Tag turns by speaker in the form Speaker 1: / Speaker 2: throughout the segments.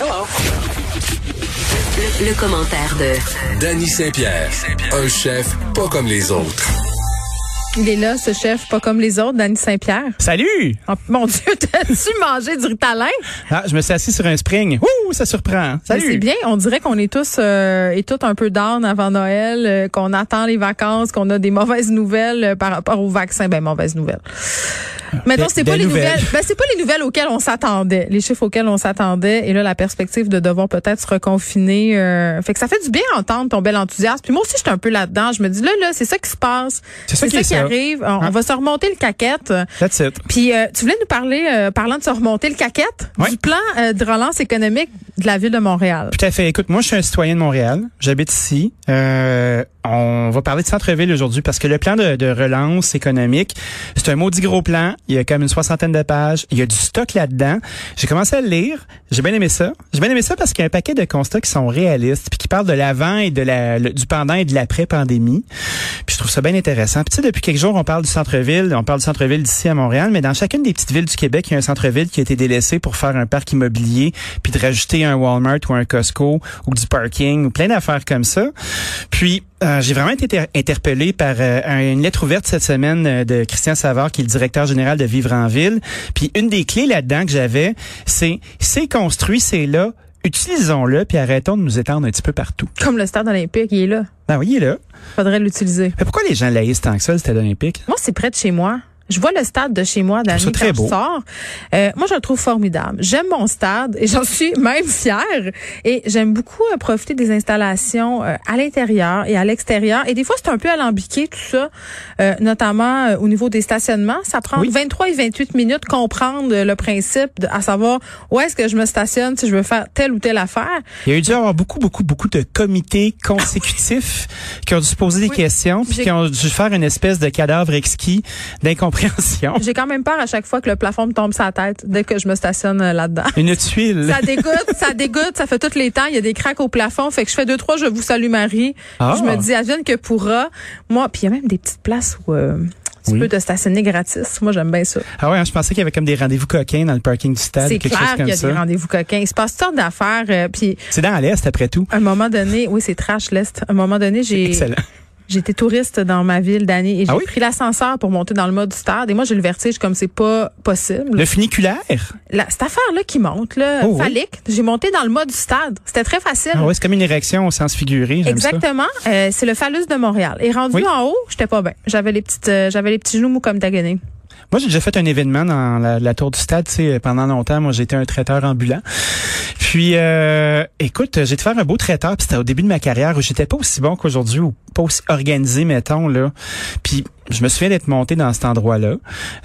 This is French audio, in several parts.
Speaker 1: Le, le commentaire de
Speaker 2: Danny Saint-Pierre, un chef pas comme les autres.
Speaker 3: Il est là, ce chef, pas comme les autres, Danny Saint-Pierre.
Speaker 4: Salut!
Speaker 3: Oh, mon Dieu, t'as-tu mangé du ritalin?
Speaker 4: Ah, je me suis assis sur un spring. Ouh, ça surprend. Salut!
Speaker 3: C'est bien, on dirait qu'on est tous euh, et toutes un peu down avant Noël, euh, qu'on attend les vacances, qu'on a des mauvaises nouvelles euh, par rapport au vaccin. Ben, mauvaises nouvelles. Maintenant, c'est pas les
Speaker 4: nouvelles.
Speaker 3: nouvelles. Ben, c'est pas les nouvelles auxquelles on s'attendait, les chiffres auxquels on s'attendait. Et là, la perspective de devoir peut-être se reconfiner. euh, fait que ça fait du bien entendre ton bel enthousiasme. Puis moi aussi, j'étais un peu là-dedans. Je me dis là, là, c'est ça qui se passe.
Speaker 4: C'est ça qui est
Speaker 3: qui
Speaker 4: ça.
Speaker 3: arrive. On,
Speaker 4: Hein?
Speaker 3: va se remonter le caquette.
Speaker 4: That's it.
Speaker 3: Puis euh, tu voulais nous parler, euh, parlant de se remonter le caquette, du plan euh, de relance économique de la ville de Montréal.
Speaker 4: Tout à fait. Écoute, moi, je suis un citoyen de Montréal. J'habite ici. Euh, on va parler de centre-ville aujourd'hui parce que le plan de, de relance économique, c'est un maudit gros plan. Il y a comme une soixantaine de pages. Il y a du stock là-dedans. J'ai commencé à le lire. J'ai bien aimé ça. J'ai bien aimé ça parce qu'il y a un paquet de constats qui sont réalistes puis qui parlent de l'avant et de la, du pendant et de l'après-pandémie. Puis je trouve ça bien intéressant. Puis tu sais, depuis quelques jours, on parle du centre-ville. On parle du centre-ville d'ici à Montréal, mais dans chacune des petites villes du Québec, il y a un centre-ville qui a été délaissé pour faire un parc immobilier, puis de rajouter un Walmart ou un Costco ou du parking ou plein d'affaires comme ça. Puis euh, j'ai vraiment été inter- interpellé par euh, un- une lettre ouverte cette semaine euh, de Christian Savard, qui est le directeur général de Vivre en Ville. Puis une des clés là-dedans que j'avais, c'est c'est construit, c'est là. Utilisons-le, puis arrêtons de nous étendre un petit peu partout.
Speaker 3: Comme le stade olympique, il est là.
Speaker 4: Ben oui, il est là.
Speaker 3: Faudrait l'utiliser.
Speaker 4: Mais pourquoi les gens laïsent tant que ça, le stade olympique?
Speaker 3: Moi, c'est près de chez moi. Je vois le stade de chez moi d'année quand je
Speaker 4: beau.
Speaker 3: sors. Euh, moi, je le trouve formidable. J'aime mon stade et j'en suis même fière. Et j'aime beaucoup euh, profiter des installations euh, à l'intérieur et à l'extérieur. Et des fois, c'est un peu alambiqué tout ça, euh, notamment au niveau des stationnements. Ça prend
Speaker 4: Oui.
Speaker 3: 23 et 28 minutes comprendre le principe, de- à savoir où est-ce que je me stationne si je veux faire telle ou telle affaire.
Speaker 4: Il y a eu dû avoir beaucoup, beaucoup, beaucoup de comités consécutifs qui ont dû se poser des
Speaker 3: Oui.
Speaker 4: questions, puis qui ont dû faire une espèce de cadavre exquis d'incompréhension.
Speaker 3: J'ai quand même peur à chaque fois que le plafond me tombe sur la tête dès que je me stationne euh, là-dedans.
Speaker 4: Une tuile.
Speaker 3: Ça dégoûte, ça dégoûte, ça fait tous les temps. Il y a des craques au plafond. Fait que je fais deux, trois, je vous salue Marie.
Speaker 4: Ah.
Speaker 3: Je me dis, advienne que pourra. Moi, puis il y a même des petites places où euh, tu
Speaker 4: Oui.
Speaker 3: peux te stationner gratis. Moi, j'aime bien ça.
Speaker 4: Ah ouais, hein, je pensais qu'il y avait comme des rendez-vous coquins dans le parking du stade,
Speaker 3: C'est
Speaker 4: quelque
Speaker 3: clair
Speaker 4: chose
Speaker 3: qu'il
Speaker 4: comme
Speaker 3: y a des
Speaker 4: ça.
Speaker 3: rendez-vous coquins. Il se passe toutes sortes d'affaires. euh, puis,
Speaker 4: C'est dans l'Est, après tout.
Speaker 3: à un moment donné, oui, c'est trash, l'Est. À un moment donné, j'ai
Speaker 4: Excellent.
Speaker 3: J'étais touriste dans ma ville d'année et j'ai
Speaker 4: Ah oui?
Speaker 3: pris l'ascenseur pour monter dans le mode du stade. Et moi, j'ai le vertige comme c'est pas possible.
Speaker 4: Le funiculaire?
Speaker 3: La- cette affaire-là qui monte, là,
Speaker 4: Oh oui.
Speaker 3: phallique, j'ai monté dans le mode du stade. C'était très facile.
Speaker 4: Ah c'est comme une érection au sens figuré.
Speaker 3: Exactement. Euh, c'est le phallus de Montréal. Et rendu
Speaker 4: Oui.
Speaker 3: en haut, j'étais pas bien. J'avais les petites, euh, j'avais les petits genoux mous comme tagonés.
Speaker 4: Moi, j'ai déjà fait un événement dans la, tour du stade, sais, pendant longtemps. Moi, j'étais un traiteur ambulant. Puis, euh, écoute, j'ai été faire un beau traiteur, puis c'était au début de ma carrière où j'étais pas aussi bon qu'aujourd'hui ou pas aussi organisé, mettons, là. Puis, je me souviens d'être monté dans cet endroit-là.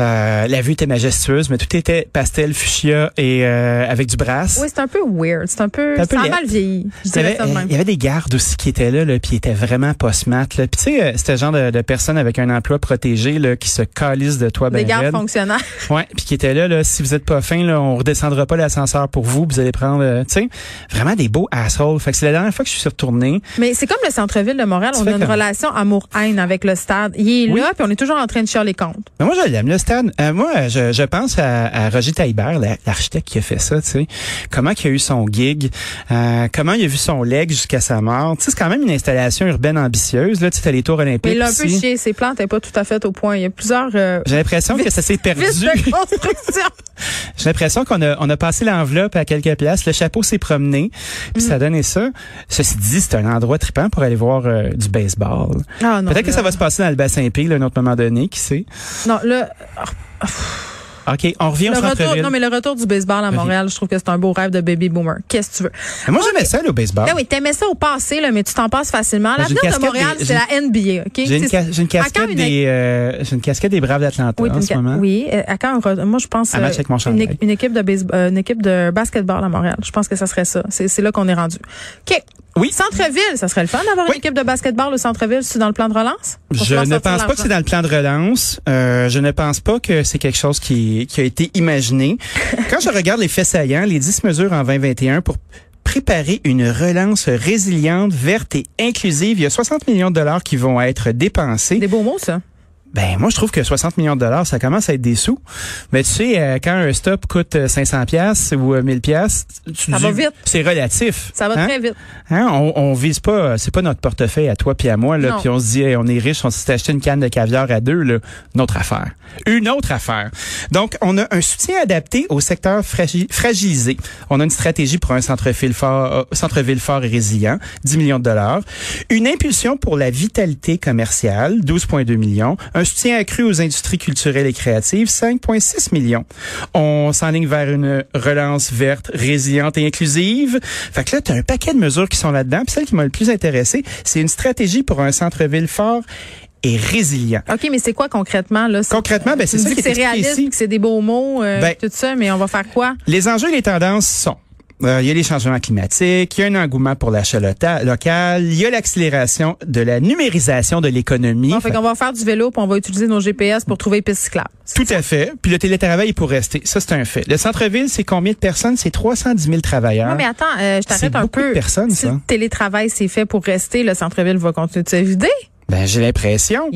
Speaker 4: Euh, la vue était majestueuse, mais tout était pastel, fuchsia et euh, avec du brass.
Speaker 3: Oui, c'est un peu weird. C'est un peu,
Speaker 4: C'est un peu
Speaker 3: ça a mal vieilli.
Speaker 4: Il y, avait,
Speaker 3: dirais ça de même.
Speaker 4: il y avait des gardes aussi qui étaient là, là puis ils étaient vraiment. Là. Puis tu sais, euh, c'était le genre de, de personnes avec un emploi protégé là, qui se calissent de toi
Speaker 3: Des
Speaker 4: ben
Speaker 3: gardes
Speaker 4: raide.
Speaker 3: fonctionnaires.
Speaker 4: Ouais, puis qui étaient là, là, si vous êtes pas fin, là, on redescendra pas l'ascenseur pour vous, vous allez prendre, euh, tu sais, vraiment des beaux assholes. Fait que c'est la dernière fois que je suis retourné.
Speaker 3: Mais c'est comme le centre-ville de Montréal. On a une
Speaker 4: comme-
Speaker 3: relation amour-haine avec le stade. Il est
Speaker 4: Oui.
Speaker 3: là, puis on est toujours en train de chier les comptes.
Speaker 4: Mais moi, je l'aime, le stade. Euh, moi, je, je pense à, à Roger Taillibert, la- l'architecte qui a fait ça, tu sais. Comment il a eu son gig, euh, comment il a vu son leg jusqu'à sa mort. Tu sais, c'est quand même une installation urbaine ambitieuse, là. Tu sais, t'as les tours olympiques.
Speaker 3: Mais il a un peu chié. Ses plantes n'étaient pas tout à fait au point. Il y a plusieurs euh,
Speaker 4: J'ai l'impression que ça s'est perdu.
Speaker 3: vices de construction.
Speaker 4: J'ai l'impression qu'on a, on a passé l'enveloppe à quelques places. Le chapeau s'est promené, puis
Speaker 3: Mm.
Speaker 4: ça a donné ça. Ceci dit, c'est un endroit trippant pour aller voir euh, du baseball.
Speaker 3: Ah,
Speaker 4: Peut-être que ça va se passer dans le bassin P, là, à un autre moment donné, qui sait?
Speaker 3: Non, là,
Speaker 4: OK, on revient
Speaker 3: Le
Speaker 4: au
Speaker 3: retour, non, mais le retour du baseball à Montréal, je trouve que c'est un beau rêve de baby boomer. Qu'est-ce que tu veux?
Speaker 4: Mais Moi, j'aimais ça, le baseball.
Speaker 3: Ben oui, t'aimais ça au passé, là, mais tu t'en passes facilement. L'avenir de Montréal, c'est la NBA, OK?
Speaker 4: J'ai une, ca- casquette
Speaker 3: une-
Speaker 4: des, euh, j'ai une casquette des Braves d'Atlanta
Speaker 3: Oui,
Speaker 4: en ce moment.
Speaker 3: oui. euh, À quand re- moi je pense euh,
Speaker 4: avec mon
Speaker 3: une, une équipe de baseball, euh, une équipe de basketball à Montréal. Je pense que ça serait ça. C'est c'est là qu'on est rendu. OK.
Speaker 4: Oui.
Speaker 3: Centre-ville, ça serait le fun d'avoir
Speaker 4: Oui.
Speaker 3: une équipe de basketball au centre-ville, c'est dans le plan de relance?
Speaker 4: Je ne pense pas que c'est dans le plan de relance. Euh, je ne pense pas que c'est quelque chose qui, qui a été imaginé. Quand je regarde les faits saillants, les 10 mesures en 2021 pour préparer une relance résiliente, verte et inclusive, il y a 60 millions de dollars qui vont être dépensés.
Speaker 3: Des beaux mots ça.
Speaker 4: Ben moi je trouve que 60 millions de dollars ça commence à être des sous. Mais tu sais euh, quand un stop coûte euh, 500 pièces ou euh, 1000 pièces, tu
Speaker 3: Ça
Speaker 4: dis-
Speaker 3: va vite.
Speaker 4: C'est relatif.
Speaker 3: Ça va
Speaker 4: hein?
Speaker 3: très vite.
Speaker 4: Hein, on, on vise pas, c'est pas notre portefeuille à toi puis à moi là, puis on se dit hey, on est riche, on s'est acheté une canne de caviar à deux là, une autre affaire. Une autre affaire. Donc on a un soutien adapté au secteur fragi- fragilisé. On a une stratégie pour un centre-ville fort, euh, centre-ville fort et résilient, 10 millions de dollars. Une impulsion pour la vitalité commerciale, 12,2 millions. Un soutien accru aux industries culturelles et créatives, 5,6 millions. On s'enligne vers une relance verte, résiliente et inclusive. Fait que là, tu as un paquet de mesures qui sont là-dedans. Puis celle qui m'a le plus intéressé, c'est une stratégie pour un centre-ville fort et résilient.
Speaker 3: OK, mais c'est quoi concrètement là?
Speaker 4: Concrètement, ben, c'est ça qui
Speaker 3: c'est réaliste,
Speaker 4: ici.
Speaker 3: que c'est des beaux mots euh,
Speaker 4: Ben-
Speaker 3: tout ça, mais on va faire quoi?
Speaker 4: Les enjeux et les tendances sont euh, il y a les changements climatiques, il y a un engouement pour l'achat local, il y a l'accélération de la numérisation de l'économie.
Speaker 3: Bon, fait qu'on va faire du vélo, puis on va utiliser nos GPS pour trouver les pistes cyclables.
Speaker 4: Tout à fait. Puis le télétravail est pour rester. Ça, c'est un fait. Le centre-ville, c'est combien de personnes? C'est 310 000 travailleurs.
Speaker 3: Non, mais attends, euh, je t'arrête
Speaker 4: C'est
Speaker 3: un
Speaker 4: beaucoup
Speaker 3: peu.
Speaker 4: de personnes,
Speaker 3: si
Speaker 4: ça.
Speaker 3: le télétravail c'est fait pour rester, le centre-ville va continuer de se vider?
Speaker 4: Ben, j'ai l'impression.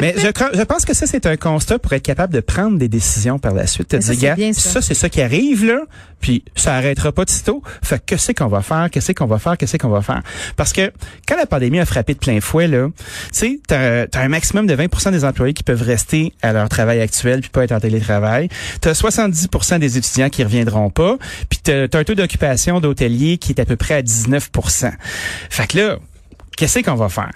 Speaker 4: Mais je, je pense que ça, c'est un constat pour être capable de prendre des décisions par la suite. Te dire,
Speaker 3: c'est
Speaker 4: gars,
Speaker 3: ça.
Speaker 4: c'est ça qui arrive, là, puis ça arrêtera pas de sitôt. Fait que qu'est-ce qu'on va faire? Qu'est-ce qu'on va faire? Qu'est-ce qu'on va faire? Parce que quand la pandémie a frappé de plein fouet, là, tu sais, t'as as un maximum de 20% des employés qui peuvent rester à leur travail actuel puis pas être en télétravail. T'as 70% des étudiants qui reviendront pas, puis t'as as un taux d'occupation d'hôteliers qui est à peu près à 19% Fait que là, qu'est-ce qu'on va faire?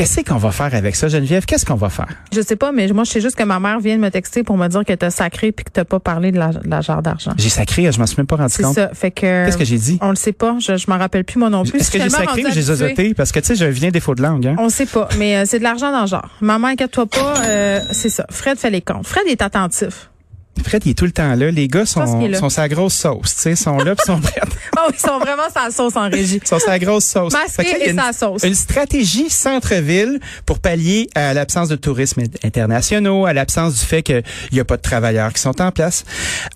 Speaker 4: Qu'est-ce qu'on va faire avec ça, Geneviève? Qu'est-ce qu'on va faire?
Speaker 3: Je sais pas, mais moi, je sais juste que ma mère vient de me texter pour me dire que t'as sacré puis que t'as pas parlé de la, de la jarre d'argent.
Speaker 4: J'ai sacré, je m'en suis même pas rendu
Speaker 3: C'est
Speaker 4: compte.
Speaker 3: ça. Fait que.
Speaker 4: Qu'est-ce que j'ai dit?
Speaker 3: On le sait pas. Je, je m'en rappelle plus, moi non plus.
Speaker 4: Est-ce que j'ai sacré ou j'ai zozoté? Parce que, tu sais, je viens défaut de langue, hein?
Speaker 3: On sait pas, mais euh, c'est de l'argent dans le genre. Maman, inquiète-toi pas, euh, c'est ça. Fred fait les comptes. Fred est attentif.
Speaker 4: Fred, il est tout le temps là. Les gars sont, sont sa grosse sauce, tu sais, sont là pis sont prêts.
Speaker 3: Oh, ils sont vraiment sa sauce en régie.
Speaker 4: Ils sont sa grosse sauce.
Speaker 3: Masqué
Speaker 4: Fait que là, il y a
Speaker 3: et
Speaker 4: une-
Speaker 3: sa sauce.
Speaker 4: Une stratégie centre-ville pour pallier à l'absence de tourisme internationaux, à l'absence du fait qu'il n'y a pas de travailleurs qui sont en place.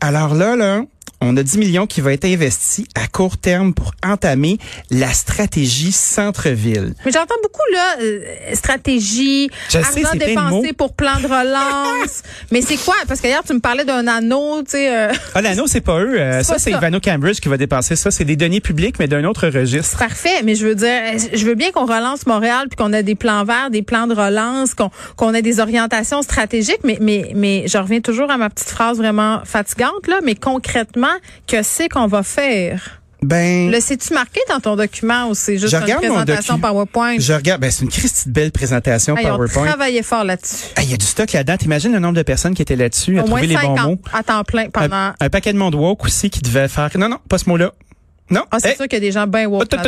Speaker 4: Alors là, là, on a 10 millions qui va être investi à court terme pour entamer la stratégie centre-ville.
Speaker 3: Mais j'entends beaucoup là euh, stratégie, argent dépensé pour plan de relance. mais c'est quoi? Parce qu'hier tu me parlais d'un anneau, tu sais. euh,
Speaker 4: Ah, l'anneau, c'est pas eux. Euh, ça, c'est. Ivano Cambridge qui va dépenser ça. C'est des données publiques, mais d'un autre registre.
Speaker 3: Parfait, mais je veux dire, je veux bien qu'on relance Montréal puis qu'on ait des plans verts, des plans de relance, qu'on qu'on ait des orientations stratégiques, mais mais mais je reviens toujours à ma petite phrase vraiment fatigante là, mais concrètement, que c'est qu'on va faire?
Speaker 4: Ben,
Speaker 3: Le sais-tu marqué dans ton document ou c'est juste
Speaker 4: Je
Speaker 3: une présentation PowerPoint?
Speaker 4: je regarde, ben, c'est une Christie belle présentation
Speaker 3: Hey, on
Speaker 4: PowerPoint.
Speaker 3: travaillait fort là-dessus.
Speaker 4: Il y a du stock là-dedans. T'imagines le nombre de personnes qui étaient là-dessus à
Speaker 3: Au moins
Speaker 4: trouver les
Speaker 3: 50
Speaker 4: bons mots?
Speaker 3: à temps plein pendant.
Speaker 4: Un, un paquet de monde woke aussi qui devait faire. Non, non, pas ce mot-là. Non.
Speaker 3: Ah, c'est
Speaker 4: Eh,
Speaker 3: sûr qu'il y a des gens bien woke
Speaker 4: Non,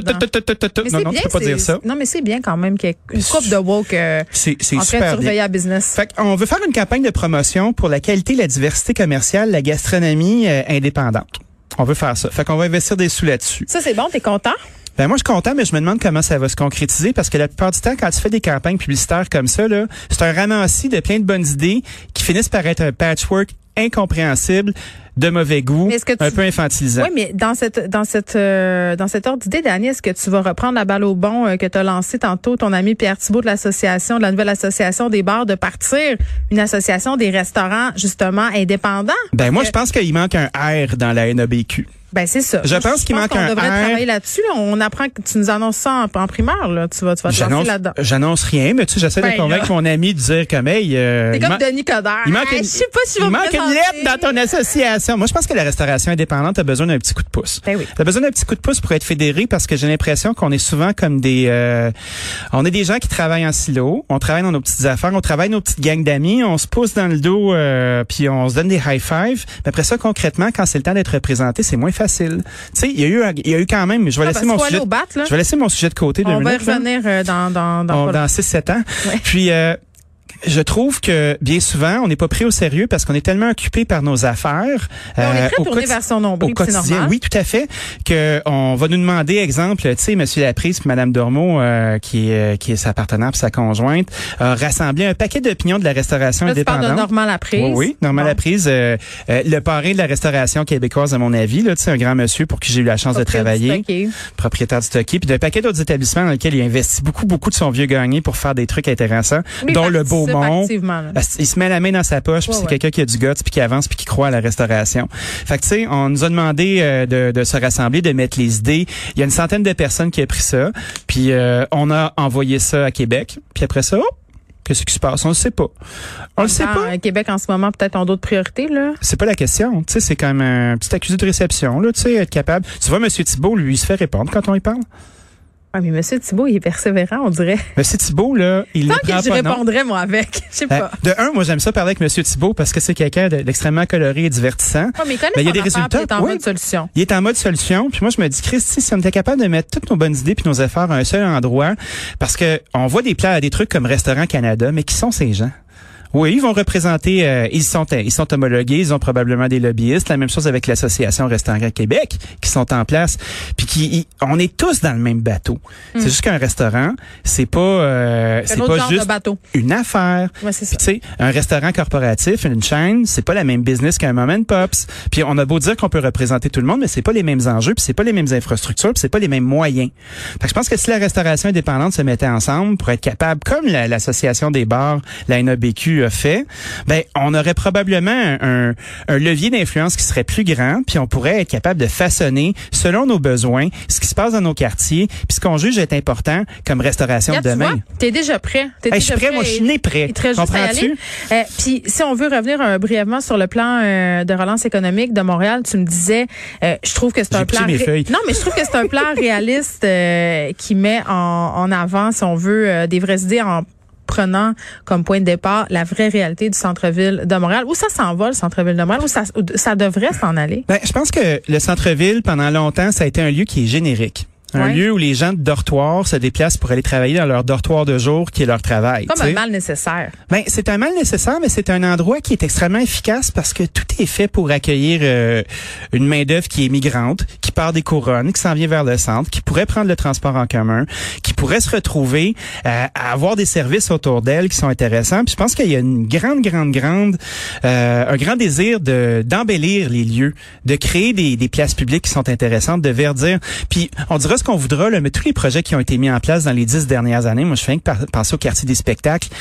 Speaker 4: non, tu peux pas dire ça.
Speaker 3: Non, mais c'est bien quand même qu'il y ait une coupe de woke euh, en train de surveiller la business.
Speaker 4: Fait on veut faire une campagne de promotion pour la qualité, la diversité commerciale, la gastronomie euh, indépendante. On veut faire ça. Fait qu'on va investir des sous là-dessus.
Speaker 3: Ça, c'est bon, t'es content?
Speaker 4: Ben moi je suis content, mais je me demande comment ça va se concrétiser parce que la plupart du temps, quand tu fais des campagnes publicitaires comme ça, là, c'est un ramassis de plein de bonnes idées qui finissent par être un patchwork incompréhensible, de mauvais goût,
Speaker 3: Mais tu-
Speaker 4: un peu infantilisant.
Speaker 3: Oui, mais dans cette dans cette euh, dans cette ordre d'idée, Dani, est-ce que tu vas reprendre la balle au bon euh, que tu as lancé tantôt ton ami Pierre Thibault de l'association, de la nouvelle association des bars, de partir une association des restaurants justement indépendants?
Speaker 4: Ben moi
Speaker 3: que-
Speaker 4: je pense qu'il manque un R dans la NABQ.
Speaker 3: Ben c'est ça.
Speaker 4: Je pense qu'il manque
Speaker 3: qu'on
Speaker 4: un
Speaker 3: devrait
Speaker 4: R.
Speaker 3: travailler là-dessus. là. On apprend que tu nous annonces ça en, en primaire. Là. Tu vas, tu vas te lancer
Speaker 4: J'annonce,
Speaker 3: là-dedans.
Speaker 4: j'annonce rien, mais tu sais, j'essaie
Speaker 3: Ben,
Speaker 4: de convaincre
Speaker 3: là.
Speaker 4: mon ami de dire comme, hey, euh,
Speaker 3: C'est
Speaker 4: il
Speaker 3: comme Denis Coderre.
Speaker 4: il manque
Speaker 3: Ah,
Speaker 4: une,
Speaker 3: je sais pas si
Speaker 4: il manque une lettre dans ton association. Moi, je pense que la restauration indépendante a besoin d'un petit coup de pouce.
Speaker 3: Ben oui.
Speaker 4: T'as besoin d'un petit coup de pouce pour être fédéré parce que j'ai l'impression qu'on est souvent comme des, euh, on est des gens qui travaillent en silo, on travaille dans nos petites affaires, on travaille nos petites gangs d'amis, on se pousse dans le dos, euh, puis on se donne des high five. Mais après ça, concrètement, quand c'est le temps d'être représenté, c'est moins facile. Tu sais, il y a eu, il y a eu quand même. Je vais
Speaker 3: Ah,
Speaker 4: laisser mon sujet.
Speaker 3: au bat, là.
Speaker 4: Je vais laisser mon sujet de côté
Speaker 3: On va
Speaker 4: minutes.
Speaker 3: revenir euh, dans, dans, dans,
Speaker 4: dans 6-7 ans.
Speaker 3: Ouais.
Speaker 4: Puis, euh, je trouve que bien souvent, on n'est pas pris au sérieux parce qu'on est tellement occupé par nos affaires.
Speaker 3: Mais on est
Speaker 4: euh,
Speaker 3: très tourné vers son nombril,
Speaker 4: au quotidien. Oui, tout à fait. Que on va nous demander, exemple, tu sais, Monsieur Laprise puis Madame Dormeau, euh, qui est euh, qui est sa partenaire puis sa conjointe, a rassemblé un paquet d'opinions de la restauration
Speaker 3: Là, tu parles
Speaker 4: indépendante.
Speaker 3: de Normand Laprise.
Speaker 4: Oui, oui, Normand
Speaker 3: Bon.
Speaker 4: Laprise, euh, euh, le parrain de la restauration québécoise, à mon avis, là, tu sais, un grand monsieur pour qui j'ai eu la chance de travailler propriétaire du Stocky, puis d'un paquet d'autres établissements dans lesquels il investit beaucoup, beaucoup de son vieux gagné pour faire des trucs intéressants, dont le
Speaker 3: participe
Speaker 4: Parce- Il se met la main dans sa poche, puis
Speaker 3: Ouais,
Speaker 4: c'est quelqu'un qui a du guts, puis qui avance, puis qui croit à la restauration. Fait que tu sais, on nous a demandé euh, de, de se rassembler, de mettre les idées. Il y a une centaine de personnes qui a pris ça, puis euh, on a envoyé ça à Québec, puis après ça, oh, qu'est-ce qui se passe? On le sait pas. On le sait pas.
Speaker 3: Québec en ce moment peut-être ont d'autres priorités là.
Speaker 4: C'est pas la question. Tu sais, c'est même un petit accusé de réception, là, tu sais, être capable. Tu vois, Monsieur Thibault, lui, il se fait répondre quand on y parle.
Speaker 3: Ah mais Monsieur Thibault, il est persévérant, on dirait.
Speaker 4: Monsieur Thibault, là, il ne
Speaker 3: Tant
Speaker 4: prend
Speaker 3: que je
Speaker 4: pas non.
Speaker 3: répondrais moi avec, je sais
Speaker 4: Euh,
Speaker 3: pas.
Speaker 4: de un, moi j'aime ça parler avec Monsieur Thibault parce que c'est quelqu'un de- d'extrêmement coloré et divertissant.
Speaker 3: Ouais, mais il connaît
Speaker 4: Mais il y a des
Speaker 3: affaire,
Speaker 4: résultats,
Speaker 3: Il est en
Speaker 4: oui.
Speaker 3: mode solution.
Speaker 4: Il est en mode solution. Puis moi je me dis, Christy, si on était capable de mettre toutes nos bonnes idées puis nos affaires à un seul endroit, parce que on voit des plats, des trucs comme Restaurant Canada, mais qui sont ces gens? Oui, ils vont représenter, euh, ils sont ils sont homologués, ils ont probablement des lobbyistes. La même chose avec l'association Restaurant Québec qui sont en place, puis qui, ils- on est tous dans le même bateau. C'est juste qu'un restaurant, c'est pas, euh,
Speaker 3: C'est
Speaker 4: pas juste une affaire.
Speaker 3: Ouais,
Speaker 4: tu sais, un restaurant corporatif, une chaîne, c'est pas la même business qu'un mom and pops. Puis on a beau dire qu'on peut représenter tout le monde, mais c'est pas les mêmes enjeux, puis c'est pas les mêmes infrastructures, puis c'est pas les mêmes moyens. Fait que je pense que si la restauration indépendante se mettait ensemble pour être capable, comme la- l'association des bars, la NABQ a fait, ben on aurait probablement un, levier d'influence qui serait plus grand, puis on pourrait être capable de façonner selon nos besoins ce qui se passe dans nos quartiers, puis ce qu'on juge être important comme restauration de
Speaker 3: tu
Speaker 4: demain.
Speaker 3: vois, t'es déjà prêt. T'es
Speaker 4: Hey, je suis
Speaker 3: déjà
Speaker 4: prêt, moi je suis né prêt. Comprends-tu?
Speaker 3: Euh, Puis si on veut revenir euh, brièvement sur le plan euh, de relance économique de Montréal, tu me disais, je trouve que c'est un plan.
Speaker 4: mes
Speaker 3: ré-
Speaker 4: feuilles.
Speaker 3: Non, mais je trouve que c'est un plan réaliste qui met en, en avant, si on veut, des vraies idées en prenant comme point de départ la vraie réalité du centre-ville de Montréal. Où ça s'en va, le centre-ville de Montréal? Où ça, devrait s'en aller?
Speaker 4: Ben, je pense que le centre-ville, pendant longtemps, ça a été un lieu qui est générique. Un
Speaker 3: Ouais.
Speaker 4: lieu où les gens de dortoir se déplacent pour aller travailler dans leur dortoir de jour, qui est leur travail.
Speaker 3: Comme un mal nécessaire.
Speaker 4: Ben, c'est un mal nécessaire, mais c'est un endroit qui est extrêmement efficace parce que tout est fait pour accueillir euh, une main-d'œuvre qui est migrante, qui part des couronnes, qui s'en vient vers le centre, qui pourrait prendre le transport en commun, qui pourrait se retrouver euh, à avoir des services autour d'elle qui sont intéressants. Puis je pense qu'il y a une grande, grande, grande, euh, un grand désir de d'embellir les lieux, de créer des, des places publiques qui sont intéressantes, de verdir. Puis on dira ce qu'on voudra, là, mais tous les projets qui ont été mis en place dans les dix dernières années, moi je fais que penser au quartier des spectacles. Tu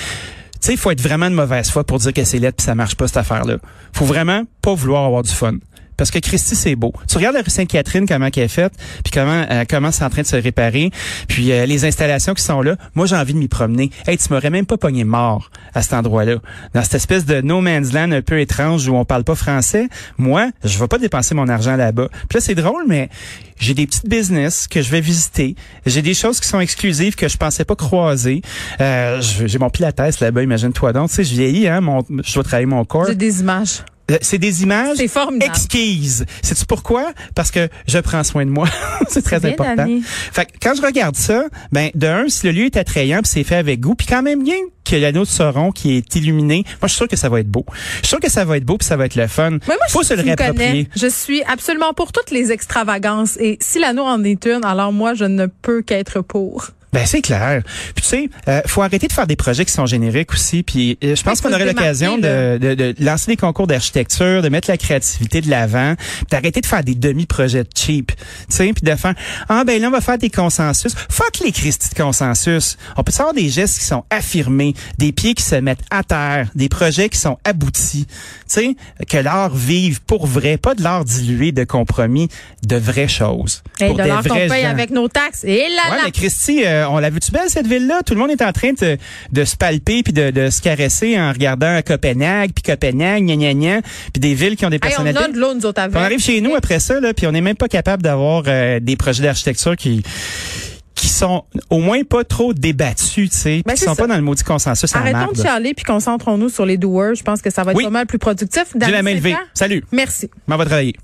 Speaker 4: sais, il faut être vraiment de mauvaise foi pour dire que c'est lettre puis ça marche pas cette affaire-là. Faut vraiment pas vouloir avoir du fun. Parce que Christy, c'est beau. Tu regardes la rue Sainte-Catherine, comment elle est faite, puis comment, euh, comment c'est en train de se réparer, puis euh, les installations qui sont là. Moi, j'ai envie de m'y promener. Hey, tu m'aurais même pas pogné mort à cet endroit-là. Dans cette espèce de no man's land un peu étrange où on parle pas français. Moi, je vais pas dépenser mon argent là-bas. Puis là, c'est drôle, mais j'ai des petites business que je vais visiter. J'ai des choses qui sont exclusives que je pensais pas croiser. Euh, j'ai mon pilates là-bas, imagine-toi donc. Tu sais, je vieillis, hein, je dois travailler mon corps.
Speaker 3: J'ai des images.
Speaker 4: Euh, C'est des images
Speaker 3: C'est
Speaker 4: exquises. Sais-tu pourquoi? Parce que je prends soin de moi. c'est très
Speaker 3: Bien,
Speaker 4: important. Fait que quand je regarde ça, ben de un, si le lieu est attrayant puis c'est fait avec goût, puis quand même bien que l'anneau de Sauron qui est illuminé, moi je suis sûr que ça va être beau. Je suis sûr que ça va être beau puis ça va être le fun.
Speaker 3: Mais moi,
Speaker 4: Faut
Speaker 3: je,
Speaker 4: se le
Speaker 3: tu
Speaker 4: réapproprier.
Speaker 3: Je suis absolument pour toutes les extravagances. Et si l'anneau en est une, alors moi, je ne peux qu'être pour.
Speaker 4: Ben c'est clair. Puis tu sais, euh, faut arrêter de faire des projets qui sont génériques aussi. Puis euh, je pense qu'on aurait l'occasion de, de, de lancer des concours d'architecture, de mettre la créativité de l'avant, puis d'arrêter de faire des demi-projets cheap. Tu sais, puis de faire ah ben là on va faire des consensus. Fuck les Christy de consensus. On peut avoir des gestes qui sont affirmés, des pieds qui se mettent à terre, des projets qui sont aboutis. Tu sais, que l'art vive pour vrai, pas de l'art dilué de compromis, de vraies choses.
Speaker 3: Et
Speaker 4: pour
Speaker 3: de l'or qu'on paye
Speaker 4: gens.
Speaker 3: avec nos taxes. Et là,
Speaker 4: Ouais,
Speaker 3: là.
Speaker 4: mais Christy, euh, on l'a vu-tu belle cette ville-là? Tout le monde est en train de, de se palper puis de, de se caresser en regardant Copenhague, puis Copenhague, gna gna gna, puis des villes qui ont des
Speaker 3: Hey, on
Speaker 4: personnalités.
Speaker 3: a de l'eau, nous autres,
Speaker 4: on arrive chez nous après ça, là, puis on n'est même pas capable d'avoir euh, des projets d'architecture qui qui sont au moins pas trop débattus, tu sais,
Speaker 3: Ben,
Speaker 4: qui sont
Speaker 3: ça.
Speaker 4: pas dans le maudit consensus en
Speaker 3: Arrêtons de chialer puis concentrons-nous sur les doers. Je pense que ça va être
Speaker 4: Oui.
Speaker 3: pas mal plus productif.
Speaker 4: J'ai la main levée. Salut.
Speaker 3: Merci.
Speaker 4: M'en va travailler.